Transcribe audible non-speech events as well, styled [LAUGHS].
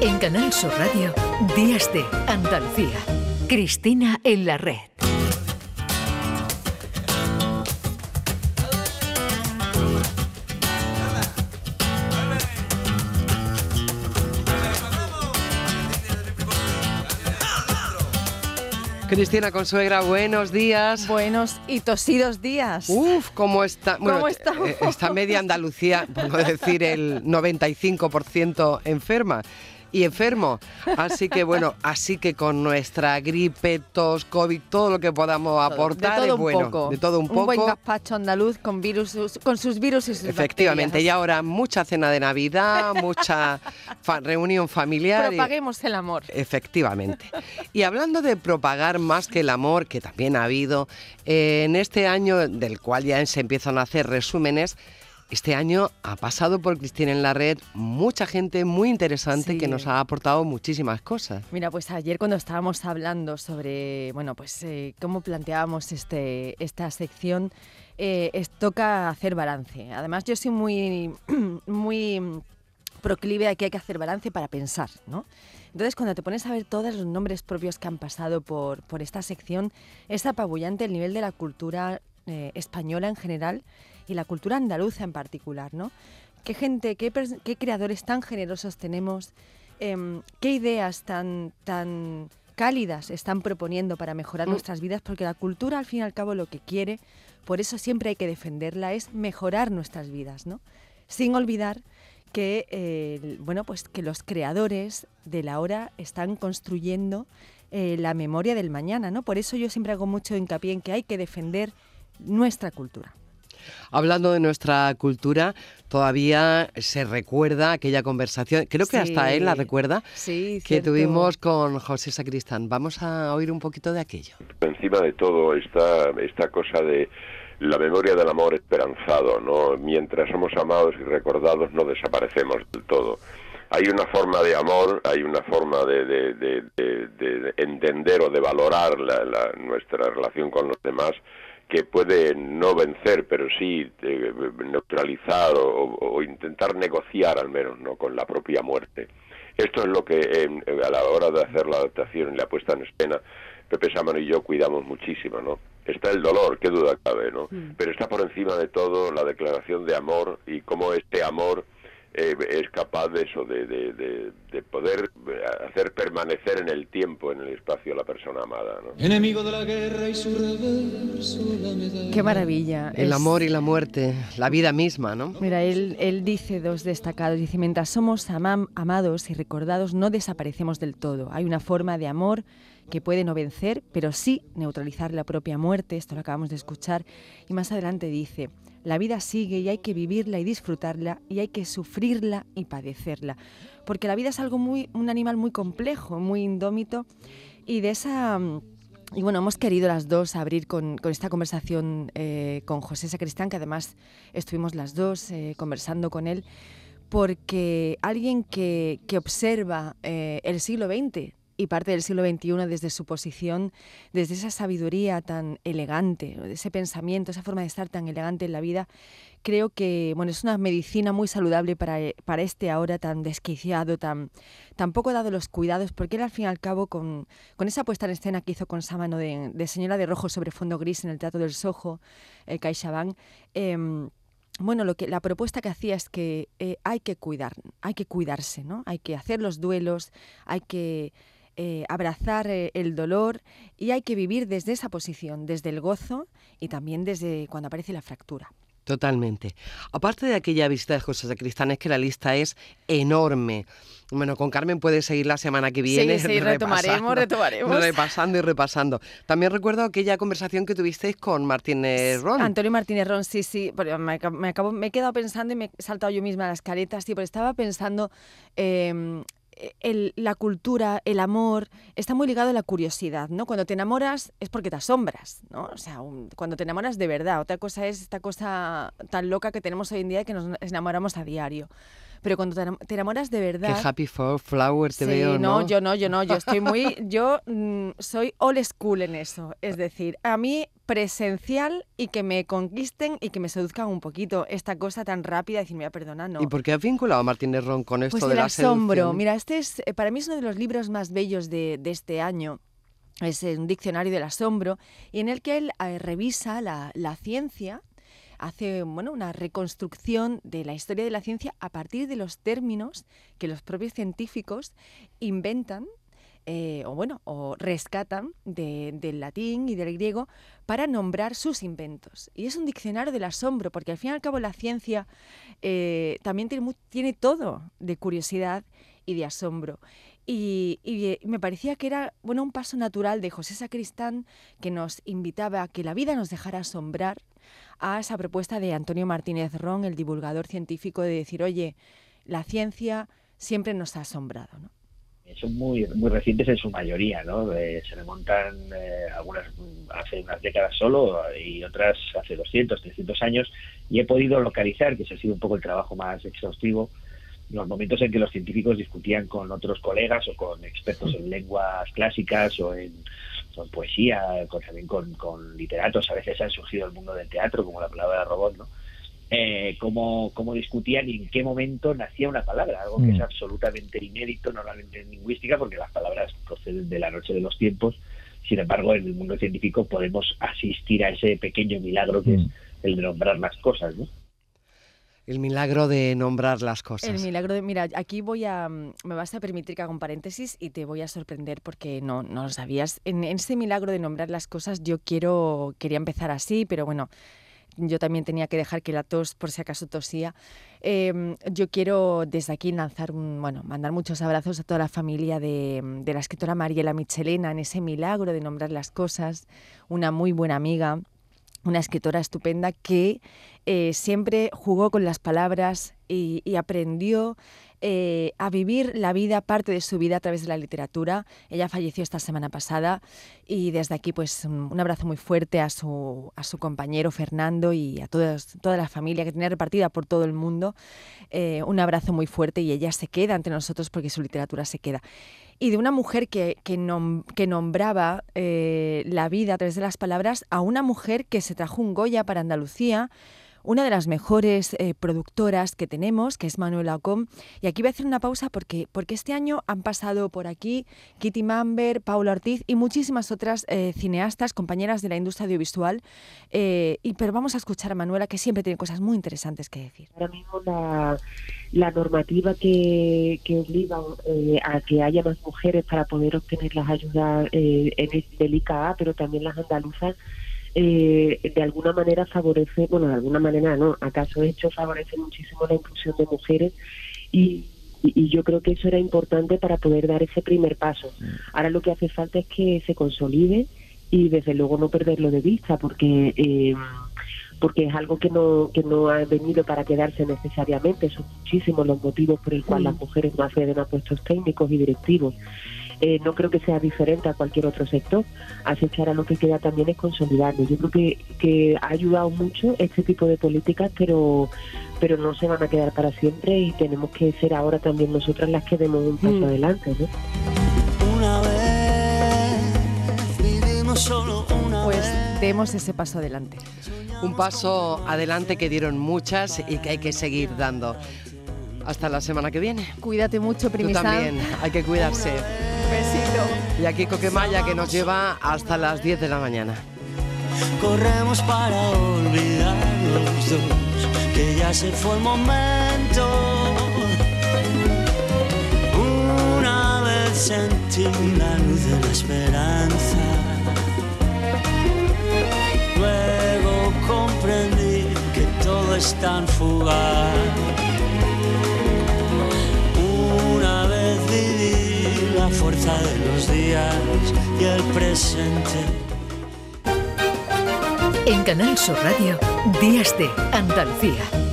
En Canal Sur Radio, Días de Andalucía. Cristina en la red. Cristina Consuegra, buenos días. Buenos y tosidos días. Uf, ¿cómo está? ¿Cómo estamos? eh, Está media Andalucía, por no decir el 95% enferma y enfermo. Así que bueno, [LAUGHS] así que con nuestra gripe, tos, COVID, todo lo que podamos aportar de todo es un bueno. poco. De todo un poco. buen gazpacho andaluz con virus, con sus virus y sus Efectivamente, y ahora mucha cena de Navidad, [LAUGHS] mucha fa- reunión familiar. y- Propaguemos el amor. Efectivamente. Y hablando de propagar más que el amor, que también ha habido, eh, en este año del cual ya se empiezan a hacer resúmenes, este año ha pasado por Cristina en la red mucha gente muy interesante Sí. que nos ha aportado muchísimas cosas. Mira, pues ayer cuando estábamos hablando sobre, bueno, pues eh, cómo planteábamos este, esta sección, eh, es- toca hacer balance. Además, yo soy muy, [CLEARS THROAT] muy proclive a que hay que hacer balance para pensar, ¿no? Entonces, cuando te pones a ver todos los nombres propios que han pasado por, por esta sección, es apabullante el nivel de la cultura eh, española en general y la cultura andaluza en particular, ¿no? Qué gente, qué, creadores tan generosos tenemos, em, qué ideas tan, tan cálidas están proponiendo para mejorar Mm. nuestras vidas, porque la cultura al fin y al cabo lo que quiere, por eso siempre hay que defenderla, es mejorar nuestras vidas, ¿no? Sin olvidar que, eh, bueno, pues que los creadores de la hora están construyendo eh, la memoria del mañana, ¿no? Por eso yo siempre hago mucho hincapié en que hay que defender nuestra cultura. Hablando de nuestra cultura, todavía se recuerda aquella conversación, creo que hasta él la Sí. recuerda, Sí, que cierto. tuvimos con José Sacristán. Vamos a oír un poquito de aquello. encima de todo está esta cosa de la memoria del amor esperanzado, ¿no? Mientras somos amados y recordados no desaparecemos del todo. Hay una forma de amor, hay una forma de, de- de- de- de entender o de valorar la- la- nuestra relación con los demás que puede no vencer, pero sí eh, neutralizar o, o- intentar negociar al menos, ¿no? Con la propia muerte. Esto es lo que eh, a la hora de hacer la adaptación y la puesta en escena, Pepe Sámano y yo cuidamos muchísimo, ¿no? Está el dolor, qué duda cabe, ¿no? Pero está por encima de todo la declaración de amor y cómo este amor eh, es capaz de eso, de, de, de- de poder eh, hacer permanecer en el tiempo, en el espacio a la persona amada, ¿no? Enemigo de la guerra y su reverso la medalla. Qué maravilla. El Es- amor y la muerte, la vida misma, ¿no? Mira, él, él dice dos destacados, dice, mientras somos amam- amados y recordados, no desaparecemos del todo. Hay una forma de amor que puede no vencer, pero sí neutralizar la propia muerte, esto lo acabamos de escuchar, y más adelante dice, la vida sigue y hay que vivirla y disfrutarla y hay que sufrirla y padecerla, porque la vida es algo muy, un animal muy complejo, muy indómito, y de esa... mm, y bueno, hemos querido las dos abrir con, esta conversación eh, con José Sacristán, que además estuvimos las dos eh, conversando con él, porque alguien que, que observa eh, el siglo XX y parte del siglo XXI desde su posición, desde esa sabiduría tan elegante, ese pensamiento, esa forma de estar tan elegante en la vida, creo que bueno, es una medicina muy saludable para, para este ahora tan desquiciado, tan, tan poco dado los cuidados, porque él al fin y al cabo, con, con esa puesta en escena que hizo con Sámano de, de Señora de Rojo sobre fondo gris en el Teatro del Soho, eh, em, bueno, lo que la propuesta que hacía es que eh, hay que cuidar, hay que cuidarse, ¿no? Hay que hacer los duelos, hay que eh, abrazar eh, el dolor y hay que vivir desde esa posición, desde el gozo y también desde cuando aparece la fractura. Totalmente. Aparte de aquella visita de José Sacristán, es que la lista es enorme. Bueno, con Carmen puedes seguir la semana que viene. sí, retomaremos, repasando, retomaremos. Repasando y repasando. También recuerdo aquella conversación que tuvisteis con Martínez Ron. Antonio Martínez Ron, sí, sí. Me, me, acabo- me he quedado pensando y me he saltado yo misma las caretas, sí, porque estaba pensando. eh, el- la cultura, el amor, está muy ligado a la curiosidad, ¿no? Cuando te enamoras es porque te asombras, ¿no? O sea, cuando te enamoras de verdad. Otra cosa es esta cosa tan loca que tenemos hoy en día que nos enamoramos a diario. Pero cuando te te enamoras de Qué verdad... happy for flower te Sí, veo, ¿no? yo no, yo no, yo estoy muy, [LAUGHS] yo mm, soy old school en eso, es decir, a mí presencial y que me conquisten y que me seduzcan un poquito esta cosa tan rápida, decir, mira, perdona, no. ¿Y por qué has vinculado a Martínez Ron con esto Pues de el la asombro. seducción? Mira, este es, eh, para mí es uno de los libros más bellos de, de este año. Es eh, un diccionario del asombro y en el que él eh, revisa la, la ciencia, hace bueno, una reconstrucción de la historia de la ciencia a partir de los términos que los propios científicos inventan eh, o bueno, o rescatan de- del latín y del griego para nombrar sus inventos. Y es un diccionario del asombro, porque al fin y al cabo la ciencia eh, también tiene, tiene todo de curiosidad y de asombro. Y, y, eh, me parecía que era bueno, un paso natural de José Sacristán que nos invitaba a que la vida nos dejara asombrar a esa propuesta de Antonio Martínez Ron, el divulgador científico, de decir, oye, la ciencia siempre nos ha asombrado. ¿no? son muy muy recientes en su mayoría, ¿no? Eh, se remontan eh, algunas mm, hace unas décadas solo y otras hace 200, 300 años y he podido localizar, que ese ha sido un poco el trabajo más exhaustivo, los momentos en que los científicos discutían con otros colegas o con expertos en [LAUGHS] lenguas clásicas o en, en poesía, con, también con, con literatos, a veces han surgido el mundo del teatro, como la palabra robot, ¿no? eh, cómo, cómo discutían y en qué momento nacía una palabra, algo que Mm. es absolutamente inédito normalmente en lingüística, porque las palabras proceden de la noche de los tiempos. Sin embargo, en el mundo científico podemos asistir a ese pequeño milagro que es Mm. el de nombrar las cosas, ¿no? El milagro de nombrar las cosas. El milagro de, mira, aquí voy a, mm, me vas a permitir que haga un paréntesis y te voy a sorprender porque no, no lo sabías. En, ese milagro de nombrar las cosas yo quiero, quería empezar así, pero bueno, yo también tenía que dejar que la tos, por si acaso tosía. Eh, yo quiero desde aquí lanzar un, bueno, mandar muchos abrazos a toda la familia de, de la escritora Mariela Michelena en ese milagro de nombrar las cosas, una muy buena amiga, una escritora estupenda que eh, siempre jugó con las palabras y, y aprendió eh, a vivir la vida, parte de su vida a través de la literatura. Ella falleció esta semana pasada y desde aquí pues un, un abrazo muy fuerte a su, a su compañero Fernando y a todas, toda la familia que tenía repartida por todo el mundo. Eh, un abrazo muy fuerte y ella se queda entre nosotros porque su literatura se queda y de una mujer que, que, nom- que nombraba eh, la vida a través de las palabras a una mujer que se trajo un Goya para Andalucía, una de las mejores eh, productoras que tenemos, que es Manuela Ocom. Y aquí voy a hacer una pausa porque, porque este año han pasado por aquí Kitty Mamber, Paula Ortiz y muchísimas otras eh, cineastas, compañeras de la industria audiovisual. Eh, pero vamos a escuchar a Manuela, que siempre tiene cosas muy interesantes que decir. ahora mismo la, normativa que, que obliga eh, a que haya más mujeres para poder obtener las ayudas eh, en el del ICA, pero también las andaluzas, eh, de alguna manera favorece, bueno, de alguna manera no, acaso de hecho favorece muchísimo la inclusión de mujeres y, y- y yo creo que eso era importante para poder dar ese primer paso. Ahora lo que hace falta es que se consolide y desde luego no perderlo de vista porque... Eh, porque es algo que no que no ha venido para quedarse necesariamente. Son muchísimos los motivos por el cual Mm. las mujeres no acceden a puestos técnicos y directivos. Eh, no creo que sea diferente a cualquier otro sector. Así que ahora lo que queda también es consolidarlo. Yo creo que, que ha ayudado mucho este tipo de políticas, pero pero no se van a quedar para siempre y tenemos que ser ahora también nosotras las que demos un paso Mm. adelante. ¿no? Una vez vivimos solo una Pues demos ese paso adelante. Un paso adelante que dieron muchas y que hay que seguir dando. Hasta la semana que viene. Cuídate mucho, Tú Primisan. también, hay que cuidarse. Besito. Y aquí Coquemaya que nos lleva hasta las 10 de la mañana. Corremos para olvidar los dos, que ya se fue el momento. Una vez sentí la luz de la esperanza. Luego comprendí que todo es tan fugaz. Fuerza de los días y el presente. En Canal Sur Radio, Días de Andalucía.